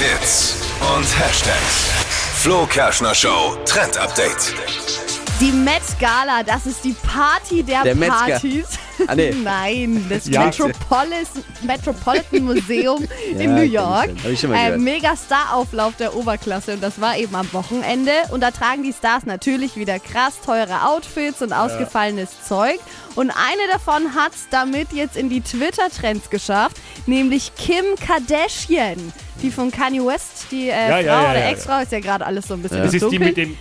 Hits und Hashtags. Flo Kerschner Show Trend Update. Die Met Gala, das ist die Party der, Der Partys. Ah, nee. Nein, das Ja. Metropolis, Metropolitan Museum in Ja, New kenn ich York. schon. Hab ich schon mal Äh, mega Star-Auflauf der Oberklasse und das war eben am Wochenende. Und da tragen die Stars natürlich wieder krass teure Outfits und ausgefallenes Zeug. Und eine davon hat es damit jetzt in die Twitter-Trends geschafft, nämlich Kim Kardashian. Die von Kanye West, die äh, Ja, Frau ja, ja, oder ja. Ex-Frau, ist ja gerade alles so ein bisschen Das ist die mit dem.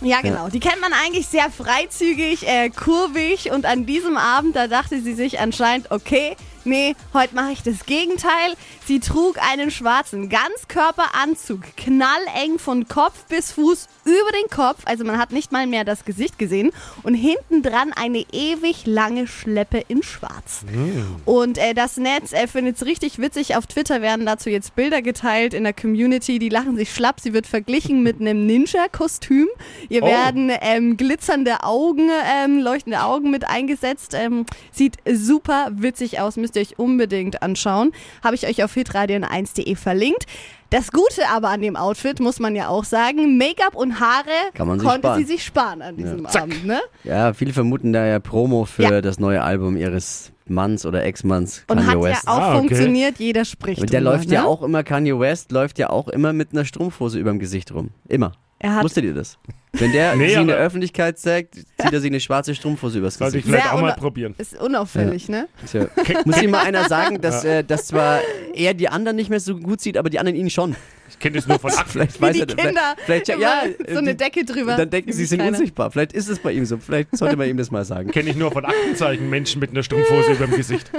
Ja, genau. Die kennt man eigentlich sehr freizügig, äh, kurvig und an diesem Abend, da dachte sie sich anscheinend, okay, nee, heute mache ich das Gegenteil. Sie trug einen schwarzen Ganzkörperanzug, knalleng von Kopf bis Fuß über den Kopf, also man hat nicht mal mehr das Gesicht gesehen und hinten dran eine ewig lange Schleppe in schwarz. Und äh, das Netz äh, findet es richtig witzig. Auf Twitter werden dazu jetzt Bilder geteilt in der Community. Die lachen sich schlapp. Sie wird verglichen mit einem Ninja-Kostüm. Ihr Oh. werden ähm, glitzernde Augen, ähm, leuchtende Augen mit eingesetzt. Ähm, sieht super witzig aus. Müsst ihr euch unbedingt anschauen. Habe ich euch auf hitradion1.de verlinkt. Das Gute aber an dem Outfit, muss man ja auch sagen, Make-up und Haare Kann man sich konnte sparen. sie sich sparen an diesem Zack. Abend. Ne? Ja, viele vermuten da ja Promo für Ja. das neue Album ihres Manns oder Ex-Manns, Und Kanye hat West. ja auch Ah, okay. funktioniert. Jeder spricht Und der drüber, läuft ja ne? auch immer, Kanye West läuft ja auch immer mit einer Strumpfhose überm Gesicht rum. Immer. Er hat Wusstet ihr das? Wenn der Nee, sie in der Öffentlichkeit zeigt, zieht er sich eine schwarze Strumpfhose übers Sollte ich Gesicht. vielleicht Sehr auch mal probieren. Ist unauffällig, ne? Tja. Muss ihm mal einer sagen, dass, äh, dass zwar er die anderen nicht mehr so gut sieht, aber die anderen ihn schon. Ich kenne das nur von Akten. Vielleicht Wie weiß die er Kinder. Vielleicht, ja, immer ja, so eine Decke drüber. Dann denken sie, sie sind Keiner. unsichtbar. Vielleicht ist es bei ihm so. Vielleicht sollte man ihm das mal sagen. Kenne ich nur von Aktenzeichen Menschen mit einer Strumpfhose über dem Gesicht.